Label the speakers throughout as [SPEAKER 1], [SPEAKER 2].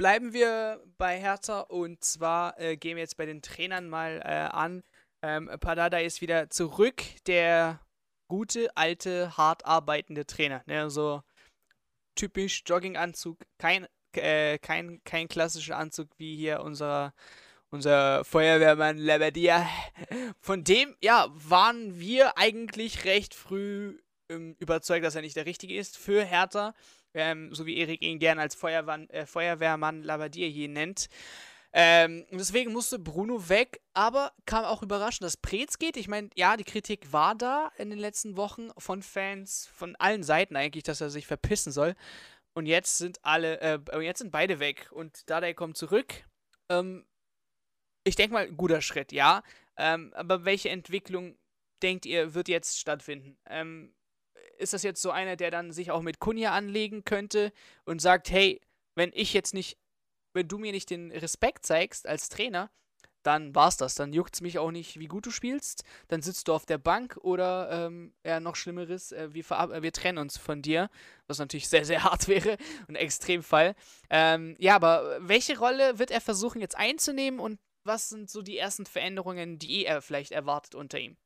[SPEAKER 1] bleiben wir bei Hertha und zwar äh, gehen wir jetzt bei den Trainern mal äh, an. Ähm, Padada ist wieder zurück, der gute, alte, hart arbeitende Trainer. Ne? So typisch Jogginganzug, kein, äh, kein, kein klassischer Anzug wie hier unser, unser Feuerwehrmann Labadia. Von dem, ja, waren wir eigentlich recht früh ähm, überzeugt, dass er nicht der Richtige ist für Hertha ähm, so wie Erik ihn gern als Feuerwehrmann, äh, Feuerwehrmann Labadier hier nennt. Ähm, deswegen musste Bruno weg, aber kam auch überraschend, dass Preetz geht. Ich meine, ja, die Kritik war da in den letzten Wochen von Fans, von allen Seiten eigentlich, dass er sich verpissen soll. Und jetzt sind alle, äh, jetzt sind beide weg und Dardai kommt zurück. Ähm, ich denke mal, guter Schritt, ja. Ähm, aber welche Entwicklung denkt ihr, wird jetzt stattfinden? Ähm, ist das jetzt so einer, der dann sich auch mit Kunja anlegen könnte und sagt, hey, wenn ich jetzt nicht, wenn du mir nicht den Respekt zeigst als Trainer, dann war's das. Dann juckt es mich auch nicht, wie gut du spielst. Dann sitzt du auf der Bank oder ähm, ja, noch Schlimmeres, äh, wir, äh, wir trennen uns von dir. Was natürlich sehr, sehr hart wäre und Extremfall. Ähm, ja, aber welche Rolle wird er versuchen jetzt einzunehmen und was sind so die ersten Veränderungen, die er vielleicht erwartet unter ihm?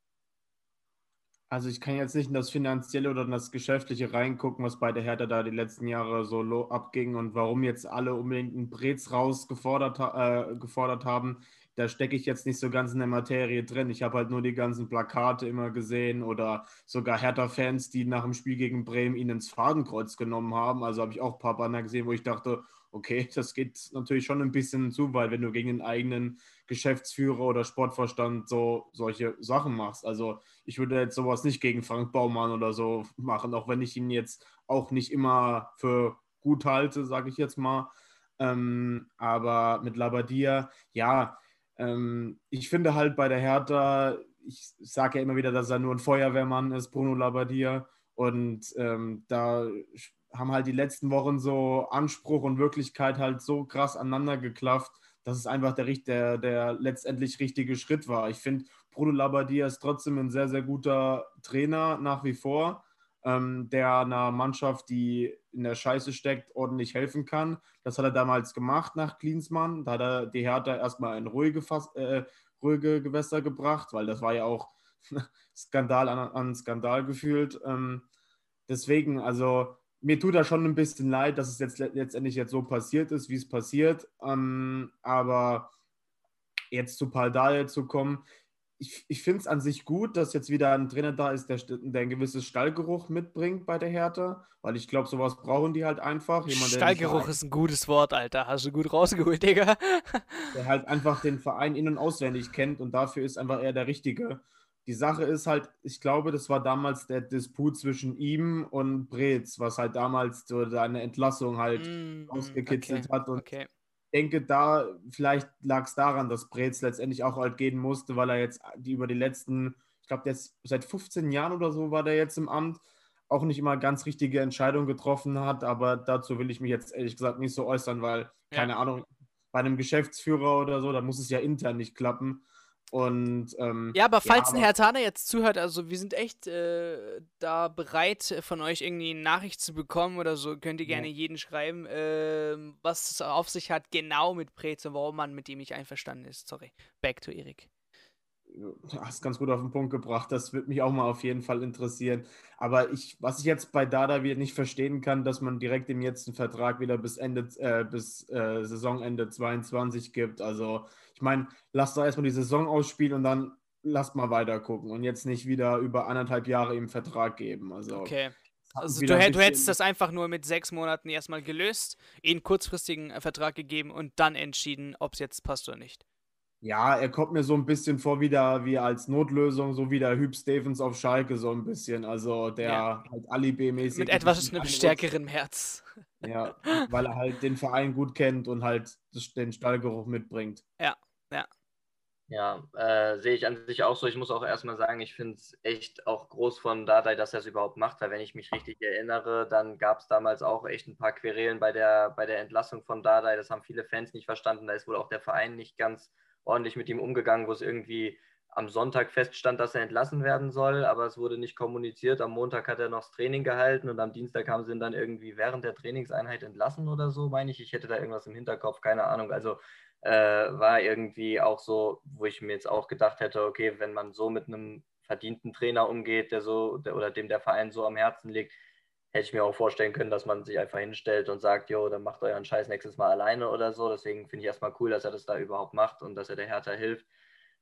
[SPEAKER 2] Also ich kann jetzt nicht in das Finanzielle oder in das Geschäftliche reingucken, was bei der Hertha da die letzten Jahre so abging und warum jetzt alle unbedingt einen Brez rausgefordert äh, gefordert haben. Da stecke ich jetzt nicht so ganz in der Materie drin. Ich habe halt nur die ganzen Plakate immer gesehen oder sogar Hertha-Fans, die nach dem Spiel gegen Bremen ihn ins Fadenkreuz genommen haben. Also habe ich auch ein paar Banner gesehen, wo ich dachte, okay, das geht natürlich schon ein bisschen zu weit, wenn du gegen den eigenen Geschäftsführer oder Sportverstand so solche Sachen machst. Also ich würde jetzt sowas nicht gegen Frank Baumann oder so machen, auch wenn ich ihn jetzt auch nicht immer für gut halte, sage ich jetzt mal. Ähm, aber mit Labadia, ja, ähm, ich finde halt bei der Hertha, ich sage ja immer wieder, dass er nur ein Feuerwehrmann ist, Bruno Labadia. Und ähm, da haben halt die letzten Wochen so Anspruch und Wirklichkeit halt so krass aneinander geklafft, dass es einfach der, der, der letztendlich richtige Schritt war. Ich finde, Bruno Labbadia ist trotzdem ein sehr, sehr guter Trainer nach wie vor, ähm, der einer Mannschaft, die in der Scheiße steckt, ordentlich helfen kann. Das hat er damals gemacht nach Klinsmann. Da hat er die Hertha erstmal in ruhige, äh, ruhige Gewässer gebracht, weil das war ja auch Skandal an, an Skandal gefühlt. Ähm, deswegen, also mir tut das schon ein bisschen leid, dass es jetzt letztendlich jetzt so passiert ist, wie es passiert. Ähm, aber jetzt zu Paldal zu kommen, ich, ich finde es an sich gut, dass jetzt wieder ein Trainer da ist, der, der ein gewisses Stallgeruch mitbringt bei der Hertha, weil ich glaube, sowas brauchen die halt einfach.
[SPEAKER 1] Jemand, Stallgeruch ist ein gutes Wort, Alter. Hast du gut rausgeholt, Digga.
[SPEAKER 2] der halt einfach den Verein in- und auswendig kennt und dafür ist einfach er der Richtige. Die Sache ist halt, ich glaube, das war damals der Disput zwischen ihm und Brez, was halt damals so seine Entlassung halt mm, ausgekitzelt okay, hat. Und okay. ich denke, da, vielleicht lag es daran, dass Brez letztendlich auch halt gehen musste, weil er jetzt die über die letzten, ich glaube, jetzt seit 15 Jahren oder so war der jetzt im Amt, auch nicht immer ganz richtige Entscheidungen getroffen hat. Aber dazu will ich mich jetzt ehrlich gesagt nicht so äußern, weil, ja. keine Ahnung, bei einem Geschäftsführer oder so, da muss es ja intern nicht klappen. Und, ähm,
[SPEAKER 1] ja, aber falls ja, ein Herr Taner jetzt zuhört, also wir sind echt äh, da bereit, von euch irgendwie eine Nachricht zu bekommen oder so, könnt ihr gerne ja. jeden schreiben, äh, was es auf sich hat, genau mit Prez und warum man mit dem nicht einverstanden ist. Sorry. Back to Erik
[SPEAKER 2] hast ganz gut auf den Punkt gebracht. Das würde mich auch mal auf jeden Fall interessieren. Aber ich, was ich jetzt bei Dada wieder nicht verstehen kann, dass man direkt dem jetzt einen Vertrag wieder bis Ende, äh, bis äh, Saisonende 22 gibt. Also ich meine, lasst doch erstmal die Saison ausspielen und dann lasst mal weiter gucken und jetzt nicht wieder über anderthalb Jahre im Vertrag geben. Also
[SPEAKER 1] okay. Also du, du, hättest das einfach nur mit sechs Monaten erstmal gelöst, ihnen kurzfristigen äh, Vertrag gegeben und dann entschieden, ob es jetzt passt oder nicht.
[SPEAKER 2] Ja, er kommt mir so ein bisschen vor wieder wie als Notlösung, so wie der Hüb Stevens auf Schalke so ein bisschen. Also der ja. halt Alibi-mäßig.
[SPEAKER 1] Mit etwas einem stärkeren Herz.
[SPEAKER 2] Ja, weil er halt den Verein gut kennt und halt den Stallgeruch mitbringt.
[SPEAKER 1] Ja, ja.
[SPEAKER 3] Ja, äh, sehe ich an sich auch so. Ich muss auch erstmal sagen, ich finde es echt auch groß von Dardai, dass er es überhaupt macht, weil wenn ich mich richtig erinnere, dann gab es damals auch echt ein paar Querelen bei der, bei der Entlassung von Dardai. Das haben viele Fans nicht verstanden. Da ist wohl auch der Verein nicht ganz ordentlich mit ihm umgegangen, wo es irgendwie am Sonntag feststand, dass er entlassen werden soll, aber es wurde nicht kommuniziert. Am Montag hat er noch das Training gehalten und am Dienstag haben sie ihn dann irgendwie während der Trainingseinheit entlassen oder so, meine ich. Ich hätte da irgendwas im Hinterkopf, keine Ahnung. Also äh, war irgendwie auch so, wo ich mir jetzt auch gedacht hätte, okay, wenn man so mit einem verdienten Trainer umgeht, der so der, oder dem der Verein so am Herzen liegt, hätte ich mir auch vorstellen können, dass man sich einfach hinstellt und sagt, jo, dann macht euren Scheiß nächstes Mal alleine oder so. Deswegen finde ich erstmal cool, dass er das da überhaupt macht und dass er der Hertha hilft.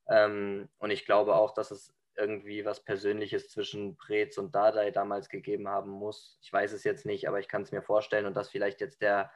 [SPEAKER 3] Ähm, und ich glaube auch, dass es irgendwie was Persönliches zwischen Preetz und Dardai damals gegeben haben muss. Ich weiß es jetzt nicht, aber ich kann es mir vorstellen und dass vielleicht jetzt der,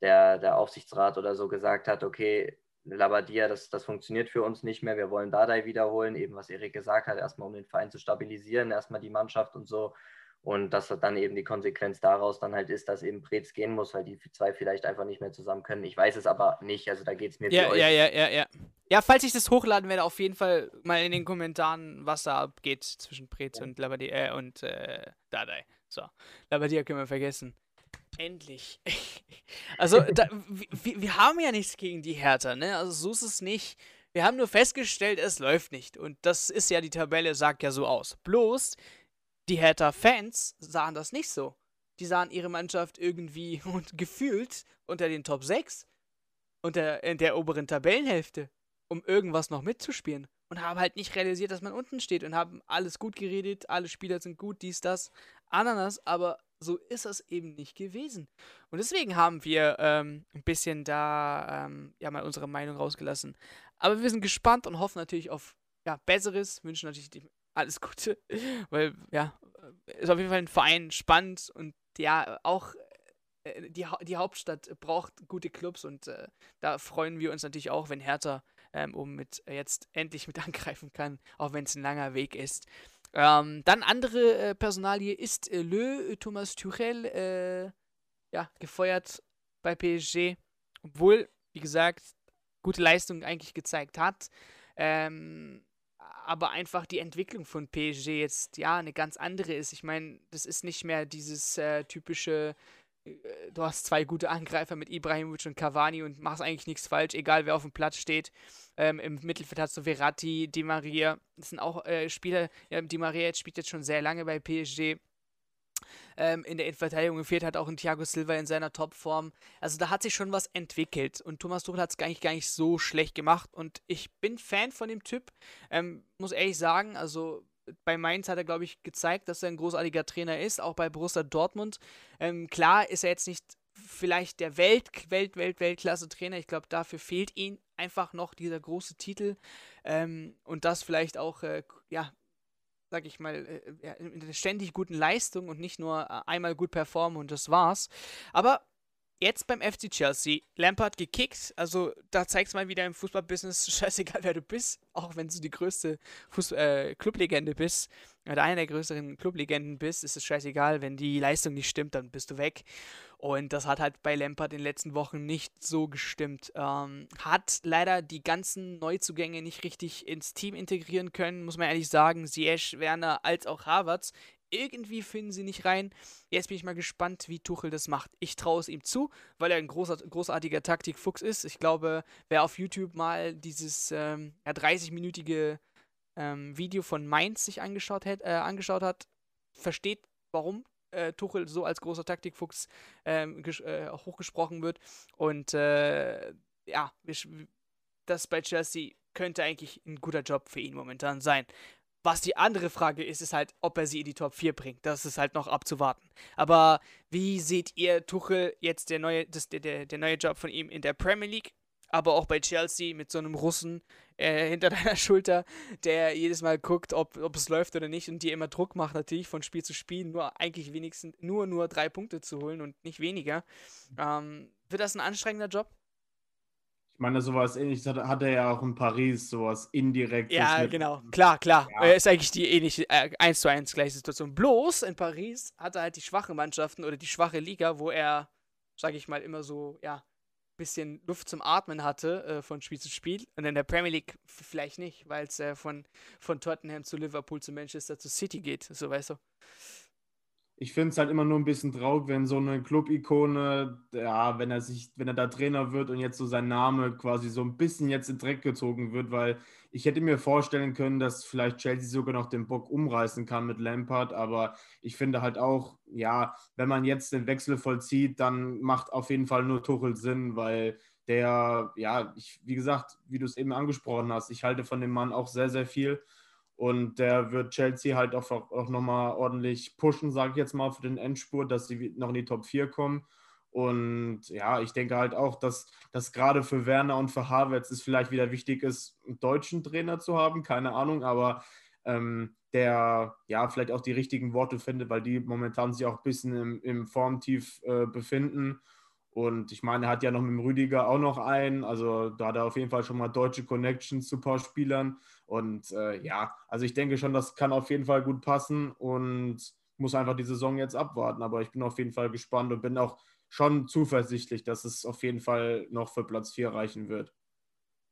[SPEAKER 3] der, der Aufsichtsrat oder so gesagt hat, okay, Labadia, das, das funktioniert für uns nicht mehr, wir wollen Dardai wiederholen, eben was Erik gesagt hat, erstmal um den Verein zu stabilisieren, erstmal die Mannschaft und so. Und dass dann eben die Konsequenz daraus dann halt ist, dass eben Preetz gehen muss, weil die zwei vielleicht einfach nicht mehr zusammen können. Ich weiß es aber nicht, also da geht es mir
[SPEAKER 1] ja,
[SPEAKER 3] für
[SPEAKER 1] ja,
[SPEAKER 3] euch.
[SPEAKER 1] Ja, ja, ja, ja. falls ich das hochladen werde, auf jeden Fall mal in den Kommentaren, was da abgeht zwischen Preetz ja. und Labadia äh, und äh, Dadai. So, Labadia können wir vergessen. Endlich. also, da, wir, wir haben ja nichts gegen die Hertha, ne? Also so ist es nicht. Wir haben nur festgestellt, es läuft nicht. Und das ist ja, die Tabelle sagt ja so aus. Bloß, die Hertha-Fans sahen das nicht so. Die sahen ihre Mannschaft irgendwie und gefühlt unter den Top 6, unter, in der oberen Tabellenhälfte, um irgendwas noch mitzuspielen. Und haben halt nicht realisiert, dass man unten steht und haben alles gut geredet, alle Spieler sind gut, dies, das, Ananas, aber so ist es eben nicht gewesen. Und deswegen haben wir ähm, ein bisschen da ähm, ja mal unsere Meinung rausgelassen. Aber wir sind gespannt und hoffen natürlich auf ja, Besseres, wünschen natürlich die alles Gute. Weil, ja, ist auf jeden Fall ein Verein spannend und ja, auch äh, die, die Hauptstadt braucht gute Clubs und äh, da freuen wir uns natürlich auch, wenn Hertha ähm, um mit äh, jetzt endlich mit angreifen kann, auch wenn es ein langer Weg ist. Ähm, dann andere äh, Personalie ist äh, Lö, Thomas Tuchel, äh, ja, gefeuert bei PSG, obwohl, wie gesagt, gute Leistung eigentlich gezeigt hat. Ähm, aber einfach die Entwicklung von PSG jetzt ja eine ganz andere ist. Ich meine, das ist nicht mehr dieses äh, typische, äh, du hast zwei gute Angreifer mit Ibrahimovic und Cavani und machst eigentlich nichts falsch, egal wer auf dem Platz steht. Ähm, Im Mittelfeld hast du Verratti, Di Maria. Das sind auch äh, Spieler, ja, Di Maria spielt jetzt schon sehr lange bei PSG ähm, in der Innenverteidigung fehlt hat auch ein Thiago Silva in seiner Topform. Also da hat sich schon was entwickelt und Thomas Tuchel hat es gar nicht, gar nicht so schlecht gemacht und ich bin Fan von dem Typ, ähm, muss ehrlich sagen, also bei Mainz hat er, glaube ich, gezeigt, dass er ein großartiger Trainer ist, auch bei Borussia Dortmund. Ähm, klar ist er jetzt nicht vielleicht der Welt, Welt, Welt, Weltklasse-Trainer. Ich glaube, dafür fehlt ihm einfach noch dieser große Titel ähm, und das vielleicht auch, äh, ja, sag ich mal, äh, in einer ständig guten Leistung und nicht nur äh, einmal gut performen und das war's. Aber jetzt beim FC Chelsea, Lampard gekickt, also da zeigst mal wieder im Fußballbusiness, scheißegal wer du bist, auch wenn du die größte Fuß äh, Clublegende bist oder einer der größeren Clublegenden bist, ist es scheißegal, wenn die Leistung nicht stimmt, dann bist du weg. Und das hat halt bei Lampard in den letzten Wochen nicht so gestimmt. Ähm, hat leider die ganzen Neuzugänge nicht richtig ins Team integrieren können, muss man ehrlich sagen. Ziyech, Werner als auch Havertz irgendwie finden sie nicht rein. Jetzt bin ich mal gespannt, wie Tuchel das macht. Ich traue es ihm zu, weil er ein großer, großartiger Taktikfuchs ist. Ich glaube, wer auf YouTube mal dieses ähm, ja, 30-minütige ähm, Video von Mainz sich angeschaut, hat, äh, angeschaut hat, versteht, warum äh, Tuchel so als großer Taktikfuchs ähm, äh, hochgesprochen wird. Und äh, ja, das bei Chelsea könnte eigentlich ein guter Job für ihn momentan sein. Was die andere Frage ist, ist halt, ob er sie in die Top 4 bringt. Das ist halt noch abzuwarten. Aber wie seht ihr Tuchel jetzt der neue, das, der, der neue Job von ihm in der Premier League? Aber auch bei Chelsea mit so einem Russen äh, hinter deiner Schulter, der jedes Mal guckt, ob, ob es läuft oder nicht und dir immer Druck macht, natürlich von Spiel zu Spiel, nur eigentlich wenigstens nur, nur drei Punkte zu holen und nicht weniger. Ähm, wird das ein anstrengender Job?
[SPEAKER 2] Ich meine, sowas ähnliches hat, hat, er ja auch in Paris, sowas indirektes.
[SPEAKER 1] Ja, genau. Klar, klar. Ja. Ist eigentlich die ähnliche, äh, 1 zu 1 gleiche Situation. Bloß in Paris hat er halt die schwachen Mannschaften oder die schwache Liga, wo er, sage ich mal, immer so, ja, bisschen Luft zum Atmen hatte äh, von Spiel zu Spiel. Und in der Premier League vielleicht nicht, weil es äh, von, von Tottenham zu Liverpool zu Manchester zu City geht, so weißt du.
[SPEAKER 2] Ich finde es halt immer nur ein bisschen traurig, wenn so eine Club-Ikone, ja, wenn er sich, wenn er da Trainer wird und jetzt so sein Name quasi so ein bisschen jetzt in Dreck gezogen wird, weil ich hätte mir vorstellen können, dass vielleicht Chelsea sogar noch den Bock umreißen kann mit Lampard, aber ich finde halt auch, ja, wenn man jetzt den Wechsel vollzieht, dann macht auf jeden Fall nur Tuchel Sinn, weil der, ja, ich, wie gesagt, wie du es eben angesprochen hast, ich halte von dem Mann auch sehr, sehr viel. Und der wird Chelsea halt auch, auch nochmal ordentlich pushen, sage ich jetzt mal, für den Endspurt, dass sie noch in die Top 4 kommen. Und ja, ich denke halt auch, dass das gerade für Werner und für Havertz es vielleicht wieder wichtig ist, einen deutschen Trainer zu haben, keine Ahnung, aber ähm, der ja vielleicht auch die richtigen Worte findet, weil die momentan sich auch ein bisschen im, im Formtief äh, befinden und ich meine, er hat ja noch mit dem Rüdiger auch noch einen. Also da hat er auf jeden Fall schon mal deutsche Connections zu ein paar Spielern. Und äh, ja, also ich denke schon, das kann auf jeden Fall gut passen und muss einfach die Saison jetzt abwarten. Aber ich bin auf jeden Fall gespannt und bin auch schon zuversichtlich, dass es auf jeden Fall noch für Platz 4 reichen wird.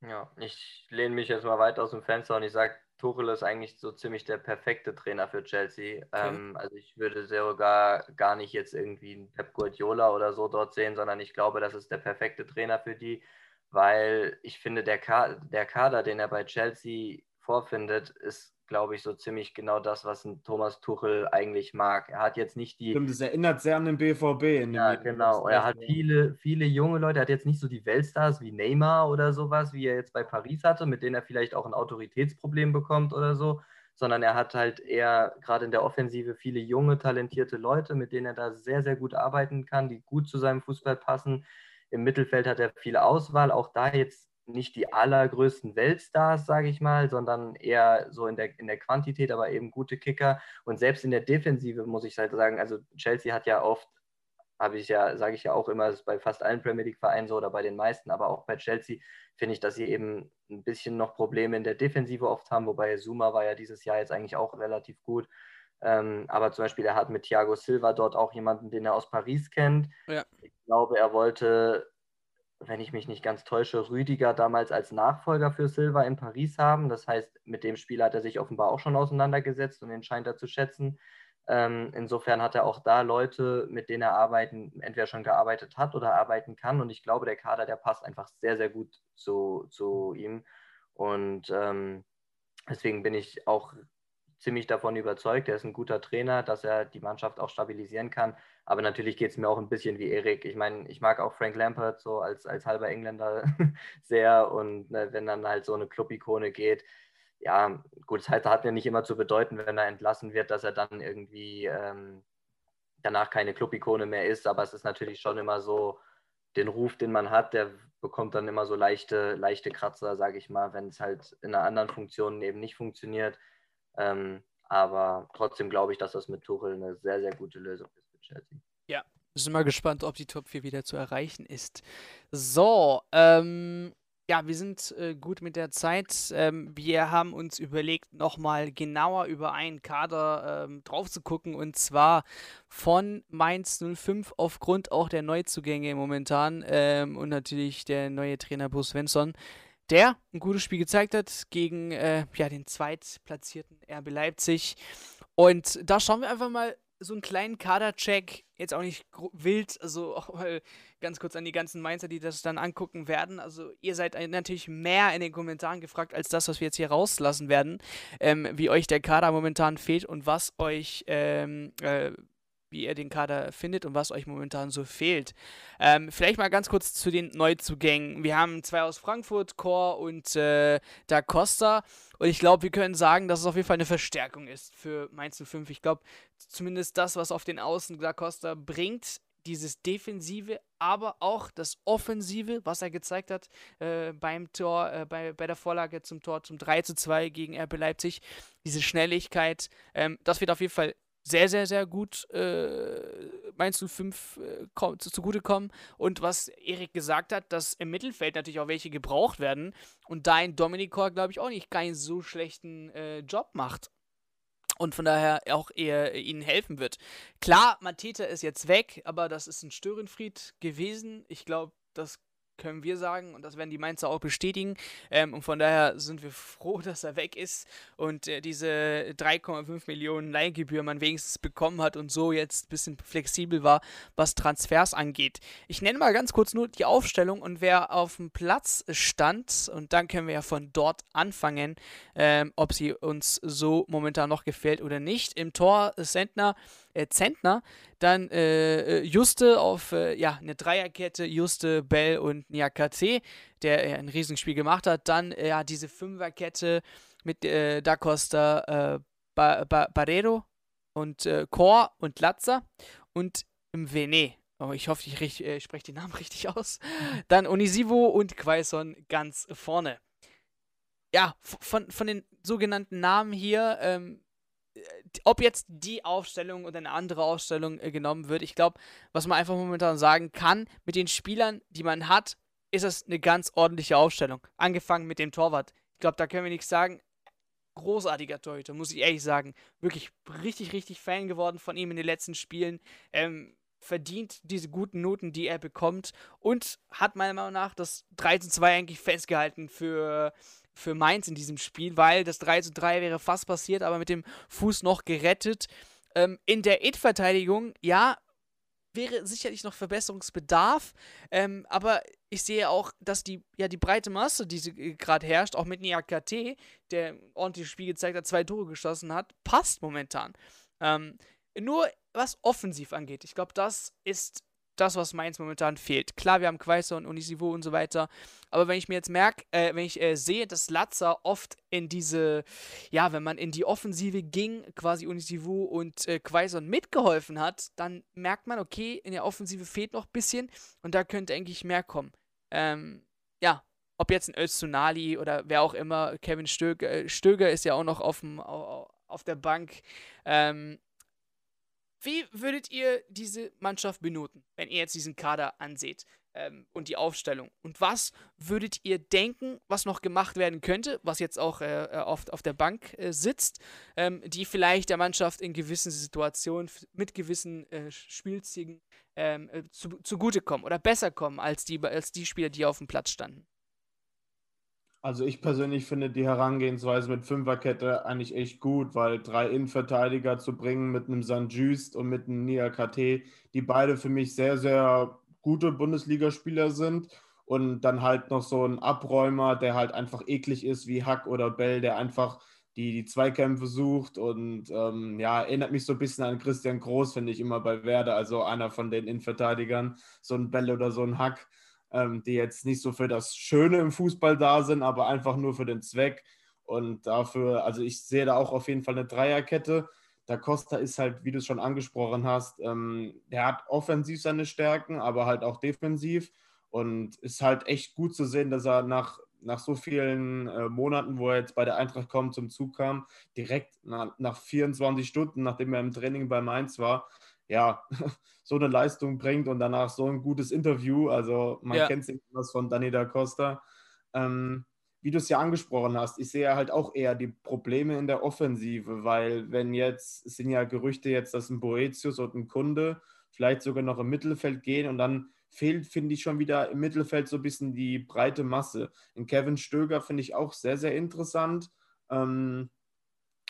[SPEAKER 3] Ja, ich lehne mich jetzt mal weit aus dem Fenster und ich sage, Tuchel ist eigentlich so ziemlich der perfekte Trainer für Chelsea. Okay. Ähm, also ich würde sogar gar nicht jetzt irgendwie einen Pep Guardiola oder so dort sehen, sondern ich glaube, das ist der perfekte Trainer für die, weil ich finde, der, Ka der Kader, den er bei Chelsea vorfindet, ist glaube ich, so ziemlich genau das, was ein Thomas Tuchel eigentlich mag. Er hat jetzt nicht die.
[SPEAKER 2] Stimmt, das erinnert sehr an den BVB. In
[SPEAKER 3] ja, genau. Er hat viele, viele junge Leute. Er hat jetzt nicht so die Weltstars wie Neymar oder sowas, wie er jetzt bei Paris hatte, mit denen er vielleicht auch ein Autoritätsproblem bekommt oder so. Sondern er hat halt eher gerade in der Offensive viele junge, talentierte Leute, mit denen er da sehr, sehr gut arbeiten kann, die gut zu seinem Fußball passen. Im Mittelfeld hat er viel Auswahl. Auch da jetzt nicht die allergrößten Weltstars, sage ich mal, sondern eher so in der, in der Quantität, aber eben gute Kicker. Und selbst in der Defensive muss ich halt sagen, also Chelsea hat ja oft, habe ich ja, sage ich ja auch immer, ist bei fast allen Premier League-Vereinen so oder bei den meisten, aber auch bei Chelsea finde ich, dass sie eben ein bisschen noch Probleme in der Defensive oft haben, wobei Zuma war ja dieses Jahr jetzt eigentlich auch relativ gut. Ähm, aber zum Beispiel, er hat mit Thiago Silva dort auch jemanden, den er aus Paris kennt. Ja. Ich glaube, er wollte wenn ich mich nicht ganz täusche, Rüdiger damals als Nachfolger für Silva in Paris haben. Das heißt, mit dem Spieler hat er sich offenbar auch schon auseinandergesetzt und den scheint er zu schätzen. Ähm, insofern hat er auch da Leute, mit denen er arbeiten, entweder schon gearbeitet hat oder arbeiten kann. Und ich glaube, der Kader, der passt einfach sehr, sehr gut zu, zu ihm. Und ähm, deswegen bin ich auch ziemlich davon überzeugt. Er ist ein guter Trainer, dass er die Mannschaft auch stabilisieren kann. Aber natürlich geht es mir auch ein bisschen wie Erik. Ich meine, ich mag auch Frank Lampard so als, als halber Engländer sehr. Und ne, wenn dann halt so eine Club-Ikone geht, ja, gut, es hat, hat ja nicht immer zu bedeuten, wenn er entlassen wird, dass er dann irgendwie ähm, danach keine Club-Ikone mehr ist. Aber es ist natürlich schon immer so, den Ruf, den man hat, der bekommt dann immer so leichte, leichte Kratzer, sage ich mal, wenn es halt in einer anderen Funktion eben nicht funktioniert. Ähm, aber trotzdem glaube ich, dass das mit Tuchel eine sehr, sehr gute Lösung ist für Chelsea.
[SPEAKER 1] Ja, sind mal gespannt, ob die Top 4 wieder zu erreichen ist. So, ähm, ja, wir sind äh, gut mit der Zeit. Ähm, wir haben uns überlegt, nochmal genauer über einen Kader ähm, drauf zu gucken und zwar von Mainz 05 aufgrund auch der Neuzugänge momentan ähm, und natürlich der neue Trainer Bruce Svensson der ein gutes Spiel gezeigt hat gegen äh, ja, den zweitplatzierten RB Leipzig. Und da schauen wir einfach mal so einen kleinen Kadercheck, jetzt auch nicht wild, also auch mal ganz kurz an die ganzen Mainzer, die das dann angucken werden. Also ihr seid natürlich mehr in den Kommentaren gefragt, als das, was wir jetzt hier rauslassen werden, ähm, wie euch der Kader momentan fehlt und was euch ähm, äh, wie ihr den Kader findet und was euch momentan so fehlt. Ähm, vielleicht mal ganz kurz zu den Neuzugängen. Wir haben zwei aus Frankfurt, Chor und äh, Da Costa. Und ich glaube, wir können sagen, dass es auf jeden Fall eine Verstärkung ist für Mainz 05. Ich glaube, zumindest das, was auf den Außen Da Costa bringt, dieses Defensive, aber auch das Offensive, was er gezeigt hat äh, beim Tor, äh, bei, bei der Vorlage zum Tor zum 3 zu 2 gegen RB Leipzig. Diese Schnelligkeit, ähm, das wird auf jeden Fall sehr, sehr, sehr gut äh, Mainz 05 äh, zugutekommen. Und was Erik gesagt hat, dass im Mittelfeld natürlich auch welche gebraucht werden und da ein Dominikor, glaube ich, auch nicht keinen so schlechten äh, Job macht. Und von daher auch eher ihnen helfen wird. Klar, Mateta ist jetzt weg, aber das ist ein Störenfried gewesen. Ich glaube, das können wir sagen und das werden die Mainzer auch bestätigen. Ähm, und von daher sind wir froh, dass er weg ist und äh, diese 3,5 Millionen Leihgebühr man wenigstens bekommen hat und so jetzt ein bisschen flexibel war, was Transfers angeht. Ich nenne mal ganz kurz nur die Aufstellung und wer auf dem Platz stand und dann können wir ja von dort anfangen, ähm, ob sie uns so momentan noch gefällt oder nicht. Im Tor Sentner, äh, Zentner, dann äh, äh, Juste auf äh, ja, eine Dreierkette, Juste, Bell und Niakate, der äh, ein Riesenspiel gemacht hat. Dann äh, ja, diese Fünferkette mit äh, Da Costa, ba ba Barrero und äh, Chor und Latza und im Vene. Oh, ich hoffe, ich äh, spreche den Namen richtig aus. Dann Onisivo und Quaison ganz vorne. Ja, von, von den sogenannten Namen hier, ähm, ob jetzt die Aufstellung oder eine andere Aufstellung äh, genommen wird, ich glaube, was man einfach momentan sagen kann, mit den Spielern, die man hat, ist es eine ganz ordentliche Aufstellung. Angefangen mit dem Torwart. Ich glaube, da können wir nichts sagen. Großartiger Torhüter, muss ich ehrlich sagen. Wirklich richtig, richtig Fan geworden von ihm in den letzten Spielen. Ähm, verdient diese guten Noten, die er bekommt und hat meiner Meinung nach das 3 zu 2 eigentlich festgehalten für für Mainz in diesem Spiel, weil das 3 zu 3 wäre fast passiert, aber mit dem Fuß noch gerettet. Ähm, in der It-Verteidigung, ja, wäre sicherlich noch Verbesserungsbedarf, ähm, aber ich sehe auch, dass die, ja, die breite Masse, die gerade herrscht, auch mit Niakate, der ordentliches Spiel gezeigt hat, zwei Tore geschossen hat, passt momentan. Ähm, nur was offensiv angeht, ich glaube, das ist das, was Mainz momentan fehlt. Klar, wir haben Quaiser und Unisivo und so weiter, aber wenn ich mir jetzt merke, äh, wenn ich äh, sehe, dass Latza oft in diese, ja, wenn man in die Offensive ging, quasi Unisivo und äh, Quaison mitgeholfen hat, dann merkt man, okay, in der Offensive fehlt noch ein bisschen und da könnte eigentlich mehr kommen. Ähm, ja, ob jetzt ein Öztunali oder wer auch immer, Kevin Stöger, äh, Stöger ist ja auch noch auf, dem, auf der Bank. Ähm, wie würdet ihr diese Mannschaft benoten, wenn ihr jetzt diesen Kader anseht ähm, und die Aufstellung? Und was würdet ihr denken, was noch gemacht werden könnte, was jetzt auch äh, äh oft auf der Bank äh, sitzt, ähm, die vielleicht der Mannschaft in gewissen Situationen mit gewissen äh, Spielziegen ähm, äh, zu, zugutekommen oder besser kommen als die, als die Spieler, die auf dem Platz standen?
[SPEAKER 2] Also ich persönlich finde die Herangehensweise mit Fünferkette eigentlich echt gut, weil drei Innenverteidiger zu bringen mit einem Sanjust und mit einem Nia KT, die beide für mich sehr, sehr gute Bundesligaspieler sind. Und dann halt noch so ein Abräumer, der halt einfach eklig ist wie Hack oder Bell, der einfach die, die Zweikämpfe sucht. Und ähm, ja, erinnert mich so ein bisschen an Christian Groß, finde ich immer bei Werder, also einer von den Innenverteidigern, so ein Bell oder so ein Hack ähm, die jetzt nicht so für das Schöne im Fußball da sind, aber einfach nur für den Zweck. Und dafür, also ich sehe da auch auf jeden Fall eine Dreierkette. Da Costa ist halt, wie du es schon angesprochen hast, ähm, der hat offensiv seine Stärken, aber halt auch defensiv. Und ist halt echt gut zu sehen, dass er nach, nach so vielen äh, Monaten, wo er jetzt bei der Eintracht kommt, zum Zug kam, direkt na, nach 24 Stunden, nachdem er im Training bei Mainz war, ja, so eine Leistung bringt und danach so ein gutes Interview. Also man ja. kennt es was von Dani da Costa. Ähm, wie du es ja angesprochen hast, ich sehe halt auch eher die Probleme in der Offensive, weil wenn jetzt, es sind ja Gerüchte jetzt, dass ein Boetius und ein Kunde vielleicht sogar noch im Mittelfeld gehen und dann fehlt, finde ich, schon wieder im Mittelfeld so ein bisschen die breite Masse. In Kevin Stöger finde ich auch sehr, sehr interessant. Ähm,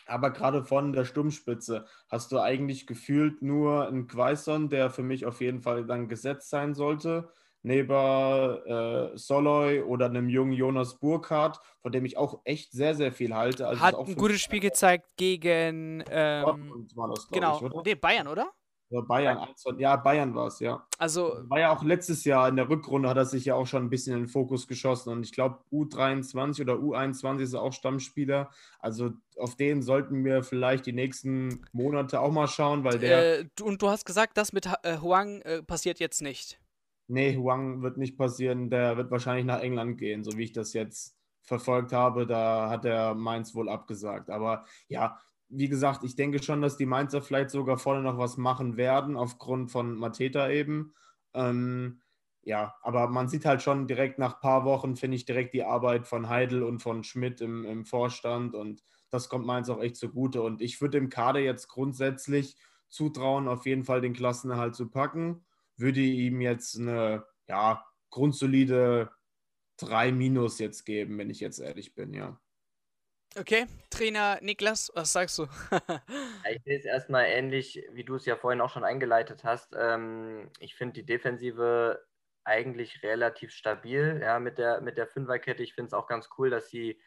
[SPEAKER 2] aber gerade von der Stummspitze hast du eigentlich gefühlt nur einen Quaison, der für mich auf jeden Fall dann gesetzt sein sollte, neben äh, Soloy oder einem jungen Jonas Burkhardt, von dem ich auch echt sehr, sehr viel halte.
[SPEAKER 1] Also Hat ein gutes Spiel gezeigt gegen ähm, das, genau, ich, nee, Bayern, oder?
[SPEAKER 2] Ja, Bayern, ja, Bayern war es, ja.
[SPEAKER 1] Also.
[SPEAKER 2] War ja auch letztes Jahr in der Rückrunde, hat er sich ja auch schon ein bisschen in den Fokus geschossen. Und ich glaube, U23 oder U21 ist er auch Stammspieler. Also auf den sollten wir vielleicht die nächsten Monate auch mal schauen, weil der.
[SPEAKER 1] Äh, und du hast gesagt, das mit äh, Huang äh, passiert jetzt nicht.
[SPEAKER 2] Nee, Huang wird nicht passieren. Der wird wahrscheinlich nach England gehen, so wie ich das jetzt verfolgt habe. Da hat er Mainz wohl abgesagt. Aber ja, wie gesagt, ich denke schon, dass die Mainzer vielleicht sogar vorne noch was machen werden, aufgrund von Mateta eben. Ähm, ja, aber man sieht halt schon direkt nach ein paar Wochen, finde ich, direkt die Arbeit von Heidel und von Schmidt im, im Vorstand und das kommt Mainz auch echt zugute. Und ich würde dem Kader jetzt grundsätzlich zutrauen, auf jeden Fall den Klassenerhalt zu packen. Würde ihm jetzt eine, ja, grundsolide 3 Minus jetzt geben, wenn ich jetzt ehrlich bin, ja.
[SPEAKER 1] Okay, Trainer Niklas, was sagst du?
[SPEAKER 3] ich sehe es erstmal ähnlich, wie du es ja vorhin auch schon eingeleitet hast. Ähm, ich finde die Defensive eigentlich relativ stabil, ja, mit der, mit der Fünferkette. Ich finde es auch ganz cool, dass sie,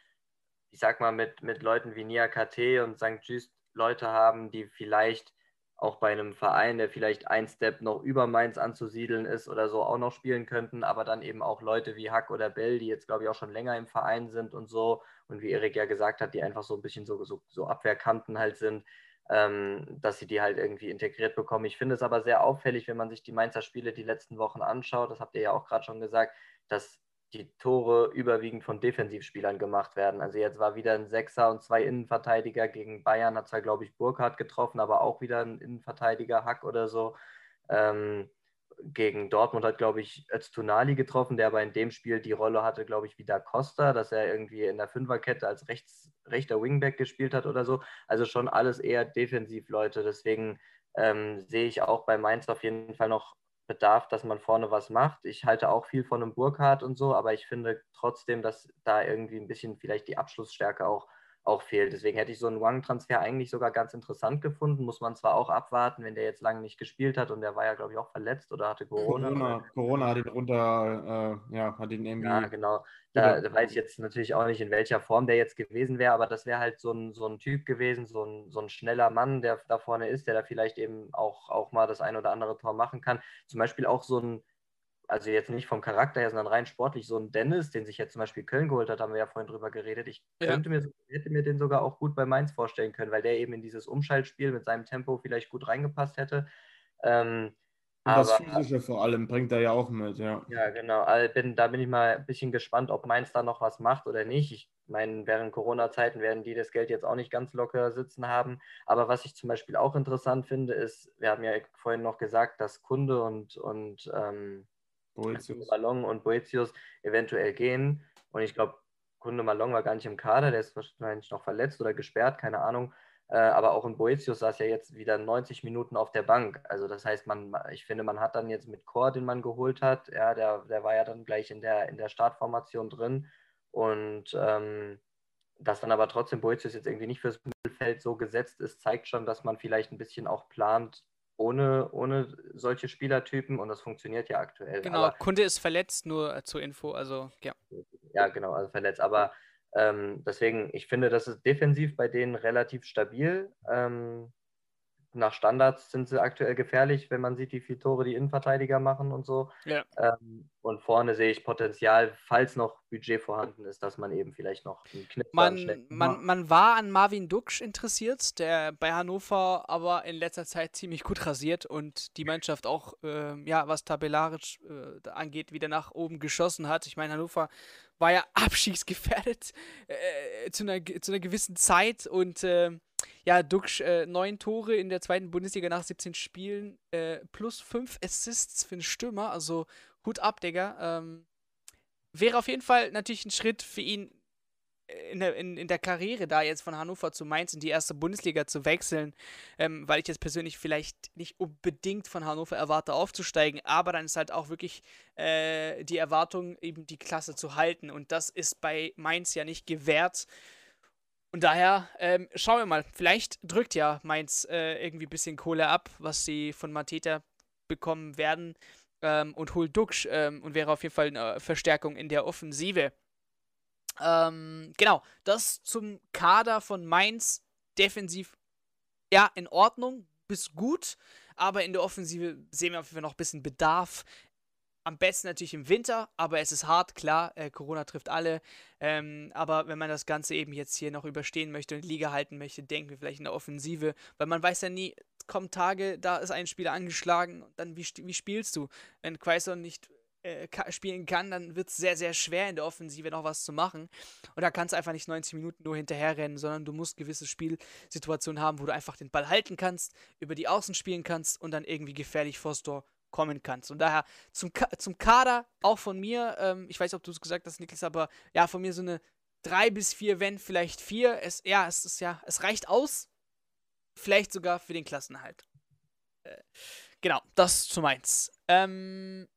[SPEAKER 3] ich sag mal, mit, mit Leuten wie Nia KT und St. Just Leute haben, die vielleicht auch bei einem Verein, der vielleicht ein Step noch über Mainz anzusiedeln ist oder so, auch noch spielen könnten, aber dann eben auch Leute wie Hack oder Bell, die jetzt, glaube ich, auch schon länger im Verein sind und so und wie Erik ja gesagt hat, die einfach so ein bisschen so, so, so Abwehrkanten halt sind, ähm, dass sie die halt irgendwie integriert bekommen. Ich finde es aber sehr auffällig, wenn man sich die Mainzer Spiele die letzten Wochen anschaut, das habt ihr ja auch gerade schon gesagt, dass die Tore überwiegend von Defensivspielern gemacht werden. Also jetzt war wieder ein Sechser und zwei Innenverteidiger gegen Bayern, hat zwar, glaube ich, Burkhardt getroffen, aber auch wieder ein Innenverteidiger, Hack oder so. Ähm, gegen Dortmund hat, glaube ich, Öztunali getroffen, der aber in dem Spiel die Rolle hatte, glaube ich, wie Da Costa, dass er irgendwie in der Fünferkette als rechts, rechter Wingback gespielt hat oder so. Also schon alles eher defensiv, Leute. Deswegen ähm, sehe ich auch bei Mainz auf jeden Fall noch Bedarf, dass man vorne was macht. Ich halte auch viel von einem Burkhardt und so, aber ich finde trotzdem, dass da irgendwie ein bisschen vielleicht die Abschlussstärke auch auch fehlt. Deswegen hätte ich so einen Wang-Transfer eigentlich sogar ganz interessant gefunden. Muss man zwar auch abwarten, wenn der jetzt lange nicht gespielt hat und der war ja, glaube ich, auch verletzt oder hatte Corona.
[SPEAKER 2] Corona, Corona hat ihn runter, äh, ja, hat ihn irgendwie.
[SPEAKER 3] Ja, genau. Da, da, weiß ich jetzt natürlich auch nicht, in welcher Form der jetzt gewesen wäre, aber das wäre halt so ein, so ein Typ gewesen, so ein, so ein schneller Mann, der da vorne ist, der da vielleicht eben auch, auch mal das ein oder andere Tor machen kann. Zum Beispiel auch so ein also jetzt nicht vom Charakter her, sondern rein sportlich, so ein Dennis, den sich jetzt zum Beispiel Köln geholt hat, haben wir ja vorhin drüber geredet. Ich ja. könnte mir, hätte mir den sogar auch gut bei Mainz vorstellen können, weil der eben in dieses Umschaltspiel mit seinem Tempo vielleicht gut reingepasst hätte. Ähm,
[SPEAKER 2] und das aber, Physische vor allem bringt er ja auch mit, ja.
[SPEAKER 3] Ja, genau. Also bin, da bin ich mal ein bisschen gespannt, ob Mainz da noch was macht oder nicht. Ich meine, während Corona-Zeiten werden die das Geld jetzt auch nicht ganz locker sitzen haben. Aber was ich zum Beispiel auch interessant finde, ist, wir haben ja vorhin noch gesagt, dass Kunde und, und ähm, Boetius. Malong und Boetius eventuell gehen. Und ich glaube, Kunde Malong war gar nicht im Kader, der ist wahrscheinlich noch verletzt oder gesperrt, keine Ahnung. Äh, aber auch in Boetius saß ja jetzt wieder 90 Minuten auf der Bank. Also das heißt, man, ich finde, man hat dann jetzt mit Chor, den man geholt hat, ja, der, der war ja dann gleich in der, in der Startformation drin. Und ähm, dass dann aber trotzdem Boetius jetzt irgendwie nicht fürs Mittelfeld so gesetzt ist, zeigt schon, dass man vielleicht ein bisschen auch plant, ohne, ohne solche Spielertypen und das funktioniert ja aktuell.
[SPEAKER 1] Genau, aber, Kunde ist verletzt, nur äh, zur Info, also ja.
[SPEAKER 3] Ja, genau, also verletzt, aber ähm, deswegen, ich finde, das ist defensiv bei denen relativ stabil. Ähm, nach Standards sind sie aktuell gefährlich, wenn man sieht, wie viele Tore die Innenverteidiger machen und so. Ja. Ähm, und vorne sehe ich Potenzial, falls noch Budget vorhanden ist, dass man eben vielleicht noch einen
[SPEAKER 1] Kniff man, man, man war an Marvin Duksch interessiert, der bei Hannover aber in letzter Zeit ziemlich gut rasiert und die Mannschaft auch, äh, ja, was tabellarisch äh, angeht, wieder nach oben geschossen hat. Ich meine, Hannover war ja abschießgefährdet äh, zu, einer, zu einer gewissen Zeit und äh, ja, Duxch äh, neun Tore in der zweiten Bundesliga nach 17 Spielen, äh, plus fünf Assists für einen Stürmer, also Hut ab, Digga. Ähm, wäre auf jeden Fall natürlich ein Schritt für ihn in der, in, in der Karriere da jetzt von Hannover zu Mainz in die erste Bundesliga zu wechseln, ähm, weil ich jetzt persönlich vielleicht nicht unbedingt von Hannover erwarte aufzusteigen, aber dann ist halt auch wirklich äh, die Erwartung, eben die Klasse zu halten und das ist bei Mainz ja nicht gewährt. Und daher ähm, schauen wir mal. Vielleicht drückt ja Mainz äh, irgendwie ein bisschen Kohle ab, was sie von Mateta bekommen werden. Ähm, und holt Duxch ähm, und wäre auf jeden Fall eine Verstärkung in der Offensive. Ähm, genau, das zum Kader von Mainz. Defensiv ja in Ordnung, bis gut. Aber in der Offensive sehen wir auf jeden Fall noch ein bisschen Bedarf. Am besten natürlich im Winter, aber es ist hart, klar, äh, Corona trifft alle. Ähm, aber wenn man das Ganze eben jetzt hier noch überstehen möchte und Liga halten möchte, denken wir vielleicht in der Offensive, weil man weiß ja nie, kommen Tage, da ist ein Spieler angeschlagen dann wie, wie spielst du? Wenn Quaison nicht äh, spielen kann, dann wird es sehr, sehr schwer in der Offensive noch was zu machen. Und da kannst du einfach nicht 90 Minuten nur hinterherrennen, sondern du musst gewisse Spielsituationen haben, wo du einfach den Ball halten kannst, über die Außen spielen kannst und dann irgendwie gefährlich vors Tor kommen kannst. Und daher zum, Ka zum Kader auch von mir, ähm, ich weiß ob du es gesagt hast, Niklas, aber ja, von mir so eine drei bis vier, wenn vielleicht vier. Es, ja, es ist ja, es reicht aus. Vielleicht sogar für den Klassenhalt. Äh, genau, das zu meins. Ähm,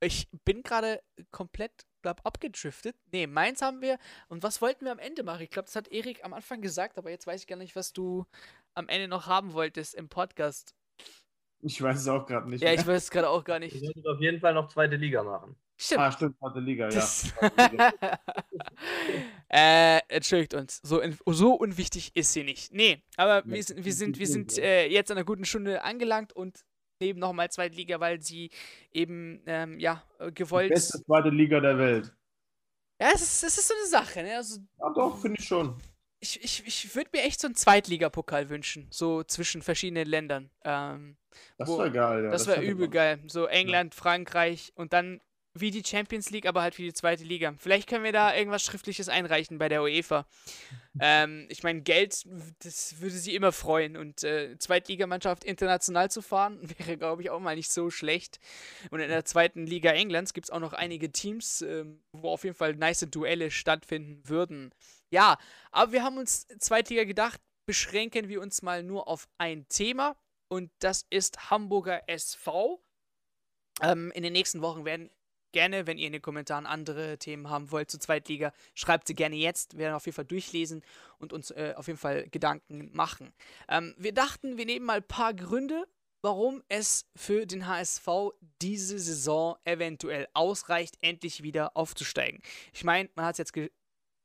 [SPEAKER 1] ich bin gerade komplett glaub, abgedriftet. Nee, meins haben wir. Und was wollten wir am Ende machen? Ich glaube, das hat Erik am Anfang gesagt, aber jetzt weiß ich gar nicht, was du am Ende noch haben wolltest im Podcast.
[SPEAKER 2] Ich weiß es auch gerade nicht.
[SPEAKER 1] Ja, ich weiß es gerade auch gar nicht.
[SPEAKER 3] Wir sollten auf jeden Fall noch zweite Liga machen.
[SPEAKER 1] Stimmt.
[SPEAKER 2] Ah, stimmt, zweite Liga, ja.
[SPEAKER 1] Äh, entschuldigt uns. So, so unwichtig ist sie nicht. Nee, aber wir
[SPEAKER 2] Ja,
[SPEAKER 1] sind, wir
[SPEAKER 2] die-
[SPEAKER 1] sind,
[SPEAKER 2] die
[SPEAKER 1] wir
[SPEAKER 2] sind
[SPEAKER 1] sind
[SPEAKER 2] so.
[SPEAKER 1] äh, jetzt an einer guten Stunde angelangt und nehmen nochmal zweite Liga, weil sie eben, ähm, ja, äh,
[SPEAKER 2] Die
[SPEAKER 1] gewollt.
[SPEAKER 2] beste zweite Liga der Welt.
[SPEAKER 1] Ja, es ist, es ist so eine Sache, ne? Also,
[SPEAKER 2] Ja, doch, finde ich schon.
[SPEAKER 1] Ich, ich, ich würde mir echt so einen Zweitligapokal wünschen, so zwischen verschiedenen Ländern. Ähm,
[SPEAKER 2] Das wäre geil, ja.
[SPEAKER 1] das wäre
[SPEAKER 2] hätte
[SPEAKER 1] übel geil. So England, Frankreich und dann wie die Champions League, aber halt für die zweite Liga. Vielleicht können wir da irgendwas Schriftliches einreichen bei der UEFA. ähm, ich meine, Geld, das würde sie immer freuen. Und äh, Zweitligamannschaft international zu fahren, wäre, glaube ich, auch mal nicht so schlecht. Und in der zweiten Liga Englands gibt es auch noch einige Teams, ähm, wo auf jeden Fall nice Duelle stattfinden würden. Ja, aber wir haben uns Zweitliga gedacht, beschränken wir uns mal nur auf ein Thema. Und das ist Hamburger SV. Ähm, in den nächsten Wochen werden gerne, wenn ihr in den Kommentaren andere Themen haben wollt zur Zweitliga, schreibt sie gerne jetzt. Wir werden auf jeden Fall durchlesen und uns äh, auf jeden Fall Gedanken machen. Ähm, wir dachten, wir nehmen mal ein paar Gründe, warum es für den HSV diese Saison eventuell ausreicht, endlich wieder aufzusteigen. Ich meine, man hat es jetzt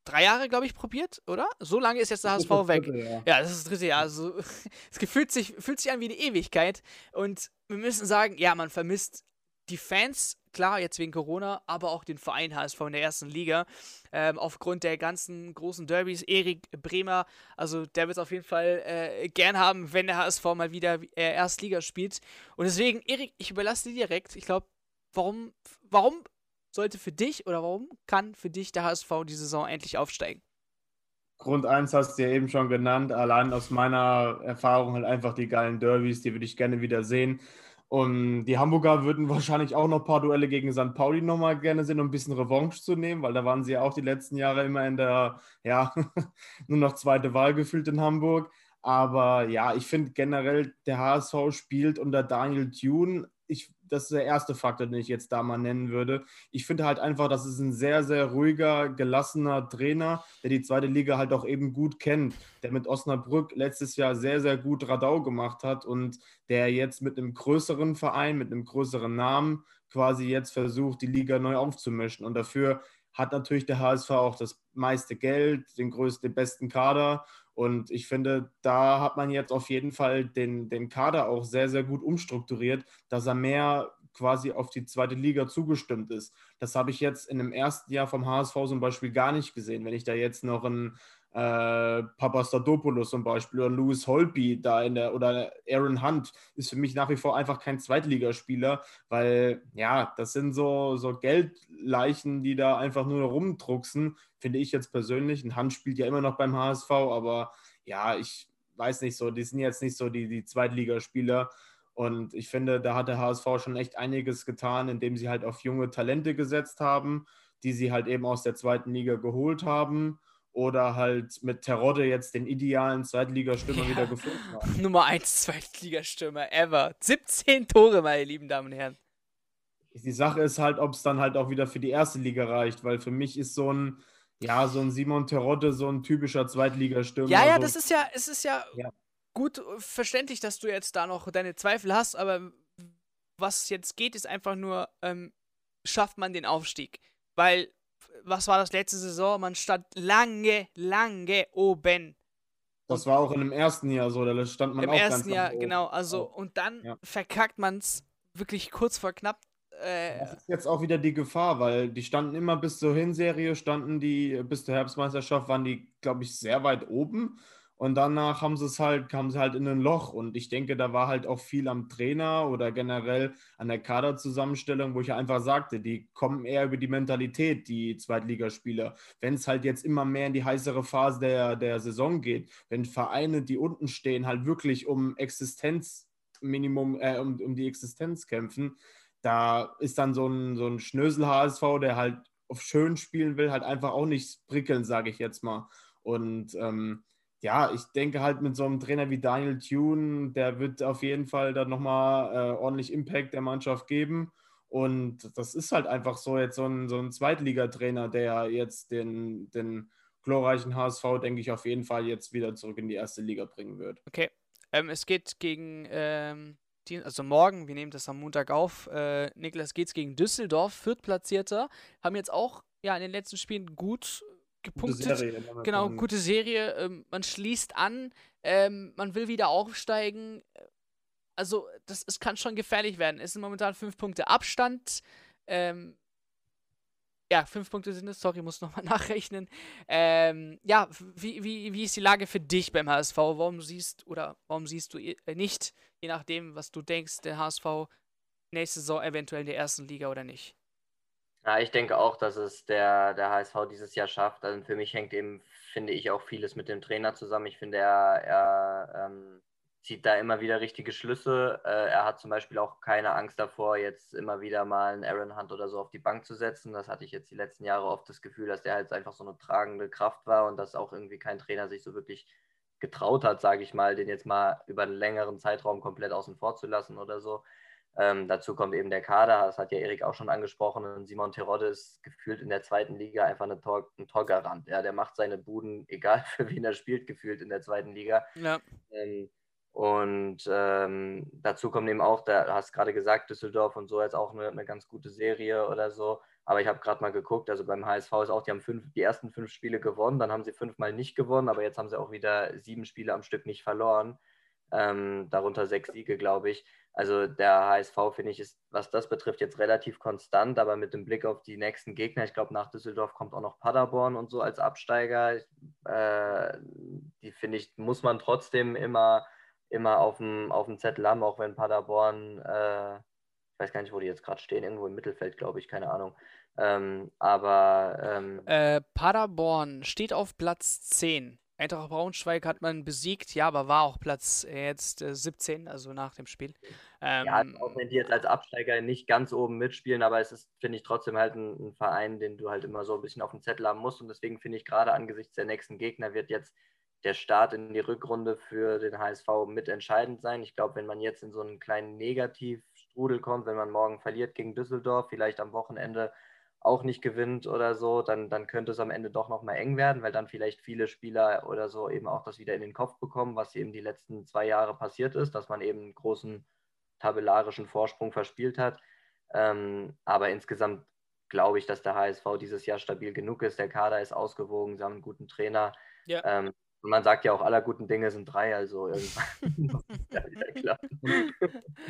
[SPEAKER 1] drei Jahre, glaube ich, probiert, oder? So lange ist jetzt der HSV weg.
[SPEAKER 2] dritte, ja.
[SPEAKER 1] Ja, das ist das dritte Jahr. Also, es gefühlt sich, fühlt sich an wie eine Ewigkeit. Und wir müssen sagen, ja, man vermisst die Fans, klar, jetzt wegen Corona, aber auch den Verein HSV in der ersten Liga. Ähm, aufgrund der ganzen großen Derbys. Erik Bremer, also der wird es auf jeden Fall äh, gern haben, wenn der HSV mal wieder äh, Erstliga spielt. Und deswegen, Erik, ich überlasse dir direkt. Ich glaube, warum, warum sollte für dich oder warum kann für dich der HSV die Saison endlich aufsteigen?
[SPEAKER 2] Grund 1 hast du ja eben schon genannt. Allein aus meiner Erfahrung halt einfach die geilen Derbys, die würde ich gerne wieder sehen. Und die Hamburger würden wahrscheinlich auch noch ein paar Duelle gegen St. Pauli nochmal gerne sehen, um ein bisschen Revanche zu nehmen, weil da waren sie ja auch die letzten Jahre immer in der, ja, nur noch zweite Wahl gefühlt in Hamburg. Aber ja, ich finde generell, der HSV spielt unter Daniel Thune. Ich, das ist der erste Faktor, den ich jetzt da mal nennen würde. Ich finde halt einfach, das ist ein sehr, sehr ruhiger, gelassener Trainer, der die zweite Liga halt auch eben gut kennt, der mit Osnabrück letztes Jahr sehr, sehr gut Radau gemacht hat und der jetzt mit einem größeren Verein, mit einem größeren Namen quasi jetzt versucht, die Liga neu aufzumischen. Und dafür hat natürlich der HSV auch das meiste Geld, den größten, den besten Kader. Und ich finde, da hat man jetzt auf jeden Fall den, den Kader auch sehr, sehr gut umstrukturiert, dass er mehr quasi auf die zweite Liga zugestimmt ist. Das habe ich jetzt in dem ersten Jahr vom HSV zum Beispiel gar nicht gesehen. Wenn ich da jetzt noch einen äh, Papastadopoulos zum Beispiel oder Louis Holby da in der oder Aaron Hunt ist für mich nach wie vor einfach kein Zweitligaspieler, weil ja, das sind so, so Geldleichen, die da einfach nur rumdrucksen, finde ich jetzt persönlich. Ein Hunt spielt ja immer noch beim HSV, aber ja, ich weiß nicht so, die sind jetzt nicht so die, die Zweitligaspieler. Und ich finde, da hat der HSV schon echt einiges getan, indem sie halt auf junge Talente gesetzt haben, die sie halt eben aus der zweiten Liga geholt haben oder halt mit Terodde jetzt den idealen Zweitligastürmer
[SPEAKER 1] Ja.
[SPEAKER 2] wieder gefunden haben.
[SPEAKER 1] Nummer 1 Zweitligastürmer ever. 17 Tore, meine lieben Damen und Herren.
[SPEAKER 2] Die Sache ist halt, ob es dann halt auch wieder für die erste Liga reicht, weil für mich ist so ein, ja, so ein Simon Terodde so ein typischer Zweitligastürmer.
[SPEAKER 1] Ja, ja,
[SPEAKER 2] so,
[SPEAKER 1] das ist ja, es ist ja,
[SPEAKER 2] Ja.
[SPEAKER 1] gut verständlich, dass du jetzt da noch deine Zweifel hast, aber was jetzt geht, ist einfach nur, ähm, schafft man den Aufstieg? Weil, was war das letzte Saison? Man stand lange, lange oben.
[SPEAKER 2] das war auch in dem ersten Jahr so, da stand man
[SPEAKER 1] Im
[SPEAKER 2] auch ganz
[SPEAKER 1] ersten Jahr, genau. Also, und dann
[SPEAKER 2] Ja.
[SPEAKER 1] verkackt man es wirklich kurz vor knapp. Äh,
[SPEAKER 2] Das ist jetzt auch wieder die Gefahr, weil die standen immer bis zur Hinserie, standen die bis zur Herbstmeisterschaft, waren die, glaube ich, sehr weit oben. Und danach haben sie es halt, kamen sie halt in ein Loch. Und ich denke, da war halt auch viel am Trainer oder generell an der Kaderzusammenstellung, wo ich einfach sagte, die kommen eher über die Mentalität, die Zweitligaspieler. Wenn es halt jetzt immer mehr in die heißere Phase der, der Saison geht, wenn Vereine, die unten stehen, halt wirklich um Existenzminimum, äh, um, um die Existenz kämpfen, da ist dann so ein, so ein Schnösel-HSV, der halt auf schön spielen will, halt einfach auch nicht prickeln, sage ich jetzt mal. Und ähm, ja, ich denke halt mit so einem Trainer wie Daniel Thune, der wird auf jeden Fall dann nochmal äh, ordentlich Impact der Mannschaft geben. Und das ist halt einfach so jetzt so ein, so ein Zweitligatrainer, der jetzt den, den glorreichen HSV, denke ich, auf jeden Fall jetzt wieder zurück in die erste Liga bringen wird.
[SPEAKER 1] Okay. Ähm, es geht gegen, ähm, also morgen, wir nehmen das am Montag auf, äh, Niklas geht's gegen Düsseldorf, Viertplatzierter, haben jetzt auch ja in den letzten Spielen gut gepunktet. Gute Serie, genau, gute Serie. Ähm, man schließt an, ähm, man will wieder aufsteigen. Also, das, es kann schon gefährlich werden. Es sind momentan fünf Punkte Abstand. Ähm, ja, fünf Punkte sind es, sorry, muss nochmal nachrechnen. Ähm, ja, wie, wie, wie ist die Lage für dich beim HSV? Warum siehst oder warum siehst du äh, nicht, je nachdem, was du denkst, der HSV nächste Saison eventuell in der ersten Liga oder nicht?
[SPEAKER 3] Ja, ich denke auch, dass es der, der HSV dieses Jahr schafft. Also für mich hängt eben, finde ich, auch vieles mit dem Trainer zusammen. Ich finde, er, er ähm, zieht da immer wieder richtige Schlüsse. Äh, er hat zum Beispiel auch keine Angst davor, jetzt immer wieder mal einen Aaron Hunt oder so auf die Bank zu setzen. Das hatte ich jetzt die letzten Jahre oft das Gefühl, dass der halt einfach so eine tragende Kraft war und dass auch irgendwie kein Trainer sich so wirklich getraut hat, sage ich mal, den jetzt mal über einen längeren Zeitraum komplett außen vor zu lassen oder so. Ähm, dazu kommt eben der Kader, das hat ja Erik auch schon angesprochen. Und Simon Terodde ist gefühlt in der zweiten Liga einfach eine Tor, ein Torgarant. Ja, der macht seine Buden, egal für wen er spielt, gefühlt in der zweiten Liga. Ja. Ähm, und ähm, dazu kommt eben auch, da hast gerade gesagt, Düsseldorf und so jetzt auch eine, eine ganz gute Serie oder so. Aber ich habe gerade mal geguckt, also beim HSV ist auch, die haben fünf, die ersten fünf Spiele gewonnen, dann haben sie fünfmal nicht gewonnen, aber jetzt haben sie auch wieder sieben Spiele am Stück nicht verloren. Ähm, darunter sechs Siege, glaube ich. Also der HSV, finde ich, ist, was das betrifft, jetzt relativ konstant, aber mit dem Blick auf die nächsten Gegner, ich glaube, nach Düsseldorf kommt auch noch Paderborn und so als Absteiger. Äh, die, finde ich, muss man trotzdem immer immer auf dem, Zettel haben, auch wenn Paderborn, äh, ich weiß gar nicht, wo die jetzt gerade stehen, irgendwo im Mittelfeld, glaube ich, keine Ahnung. Ähm, aber. Ähm,
[SPEAKER 1] äh, Paderborn steht auf Platz 10. Eintracht Braunschweig hat man besiegt, ja, aber war auch Platz äh, jetzt äh, 17, also nach dem Spiel.
[SPEAKER 3] Ähm, ja, auch wenn die jetzt als Absteiger nicht ganz oben mitspielen, aber es ist, finde ich, trotzdem halt ein, ein, Verein, den du halt immer so ein bisschen auf dem Zettel haben musst. Und deswegen finde ich gerade angesichts der nächsten Gegner wird jetzt der Start in die Rückrunde für den HSV mitentscheidend sein. Ich glaube, wenn man jetzt in so einen kleinen Negativstrudel kommt, wenn man morgen verliert gegen Düsseldorf, vielleicht am Wochenende auch nicht gewinnt oder so, dann, dann könnte es am Ende doch nochmal eng werden, weil dann vielleicht viele Spieler oder so eben auch das wieder in den Kopf bekommen, was eben die letzten zwei Jahre passiert ist, dass man eben einen großen tabellarischen Vorsprung verspielt hat. Ähm, aber insgesamt glaube ich, dass der HSV dieses Jahr stabil genug ist. Der Kader ist ausgewogen, sie haben einen guten Trainer. Ja. Ähm, und man sagt ja auch, aller guten Dinge sind drei, also irgendwann.
[SPEAKER 2] ja,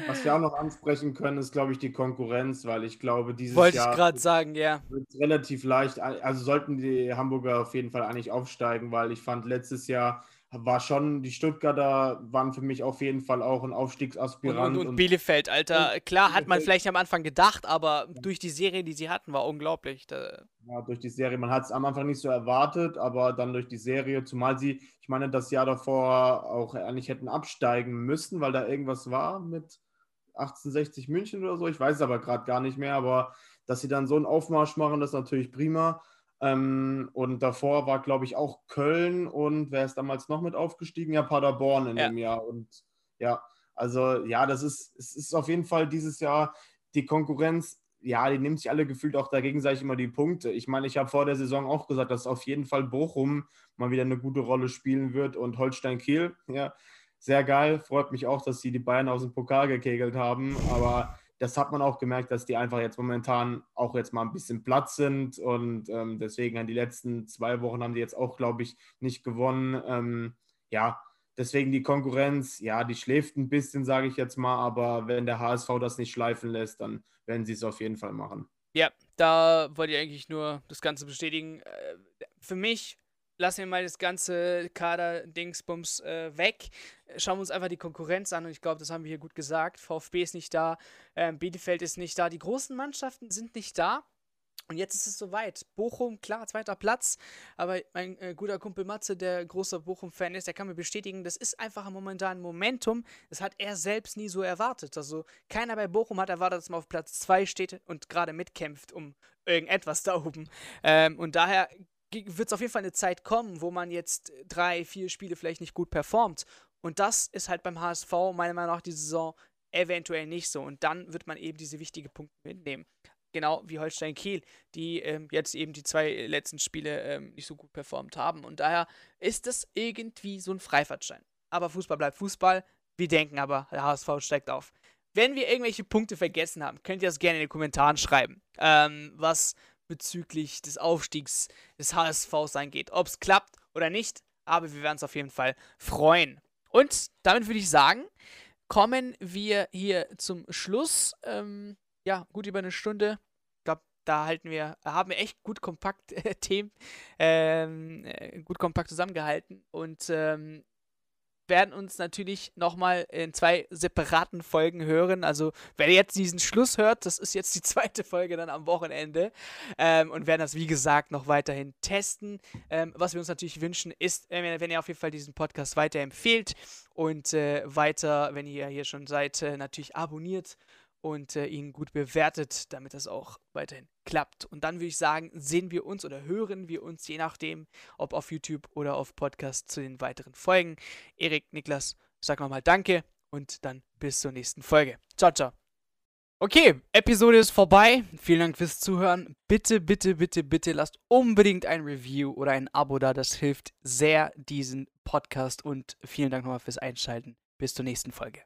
[SPEAKER 2] Was wir auch noch ansprechen können, ist, glaube ich, die Konkurrenz, weil ich glaube, dieses
[SPEAKER 1] Wollte Jahr. Ich gerade sagen, ja.
[SPEAKER 2] Wird relativ leicht, also sollten die Hamburger auf jeden Fall eigentlich aufsteigen, weil ich fand, letztes Jahr war schon, die Stuttgarter waren für mich auf jeden Fall auch ein Aufstiegsaspirant.
[SPEAKER 1] Und, und, und Bielefeld, Alter. Und Klar, hat man vielleicht am Anfang gedacht, aber durch die Serie, die sie hatten, war unglaublich.
[SPEAKER 2] Ja, durch die Serie. Man hat es am Anfang nicht so erwartet, aber dann durch die Serie, zumal sie, ich meine, das Jahr davor auch eigentlich hätten absteigen müssen, weil da irgendwas war mit 1860 München oder so. Ich weiß es aber gerade gar nicht mehr, aber dass sie dann so einen Aufmarsch machen, das ist natürlich prima. Ähm, und davor war, glaube ich, auch Köln und wer ist damals noch mit aufgestiegen? Ja, Paderborn in ja. dem Jahr. Und ja, also ja, das ist, es ist auf jeden Fall dieses Jahr die Konkurrenz, ja, die nimmt sich alle gefühlt auch dagegen, sage ich immer, die Punkte. Ich meine, ich habe vor der Saison auch gesagt, dass auf jeden Fall Bochum mal wieder eine gute Rolle spielen wird und Holstein Kiel, ja, sehr geil. Freut mich auch, dass sie die Bayern aus dem Pokal gekegelt haben, aber das hat man auch gemerkt, dass die einfach jetzt momentan auch jetzt mal ein bisschen platt sind und ähm, deswegen an die letzten zwei Wochen haben die jetzt auch, glaube ich, nicht gewonnen. Ähm, ja, deswegen die Konkurrenz, ja, die schläft ein bisschen, sage ich jetzt mal, aber wenn der HSV das nicht schleifen lässt, dann werden sie es auf jeden Fall machen.
[SPEAKER 1] Ja, da wollte ich eigentlich nur das Ganze bestätigen. Äh, für mich lassen wir mal das ganze Kader-Dingsbums äh, weg. Schauen wir uns einfach die Konkurrenz an und ich glaube, das haben wir hier gut gesagt. VfB ist nicht da, äh, Bielefeld ist nicht da, die großen Mannschaften sind nicht da. Und jetzt ist es soweit. Bochum, klar, zweiter Platz. Aber mein äh, guter Kumpel Matze, der großer Bochum-Fan ist, der kann mir bestätigen, das ist einfach momentan Momentum. Das hat er selbst nie so erwartet. Also keiner bei Bochum hat erwartet, dass man auf Platz 2 steht und gerade mitkämpft um irgendetwas da oben. Ähm, und daher wird es auf jeden Fall eine Zeit kommen, wo man jetzt drei, vier Spiele vielleicht nicht gut performt. Und das ist halt beim HSV meiner Meinung nach die Saison eventuell nicht so. Und dann wird man eben diese wichtigen Punkte mitnehmen. Genau wie Holstein Kiel, die ähm, jetzt eben die zwei letzten Spiele ähm, nicht so gut performt haben. Und daher ist das irgendwie so ein Freifahrtschein. Aber Fußball bleibt Fußball. Wir denken aber, der HSV steigt auf. Wenn wir irgendwelche Punkte vergessen haben, könnt ihr das gerne in den Kommentaren schreiben, ähm, was bezüglich des Aufstiegs des HSVs angeht. Ob es klappt oder nicht, aber wir werden uns auf jeden Fall freuen. Und damit würde ich sagen, kommen wir hier zum Schluss. Ähm, ja, gut über eine Stunde. Ich glaube, da halten wir, haben wir echt gut kompakt äh, Themen, ähm, äh, gut kompakt zusammengehalten und ähm, werden uns natürlich nochmal in zwei separaten Folgen hören. Also, wer jetzt diesen Schluss hört, das ist jetzt die zweite Folge dann am Wochenende. Ähm, und werden das, wie gesagt, noch weiterhin testen. Ähm, was wir uns natürlich wünschen, ist, äh, wenn ihr auf jeden Fall diesen Podcast weiterempfehlt und äh, weiter, wenn ihr hier schon seid, äh, natürlich abonniert und äh, ihn gut bewertet, damit das auch weiterhin klappt. Und dann würde ich sagen, sehen wir uns oder hören wir uns, je nachdem, ob auf YouTube oder auf Podcast zu den weiteren Folgen. Erik, Niklas, sag nochmal Danke und dann bis zur nächsten Folge. Ciao, ciao. Okay, Episode ist vorbei. Vielen Dank fürs Zuhören. Bitte, bitte, bitte, bitte lasst unbedingt ein Review oder ein Abo da. Das hilft sehr diesen Podcast und vielen Dank nochmal fürs Einschalten. Bis zur nächsten Folge.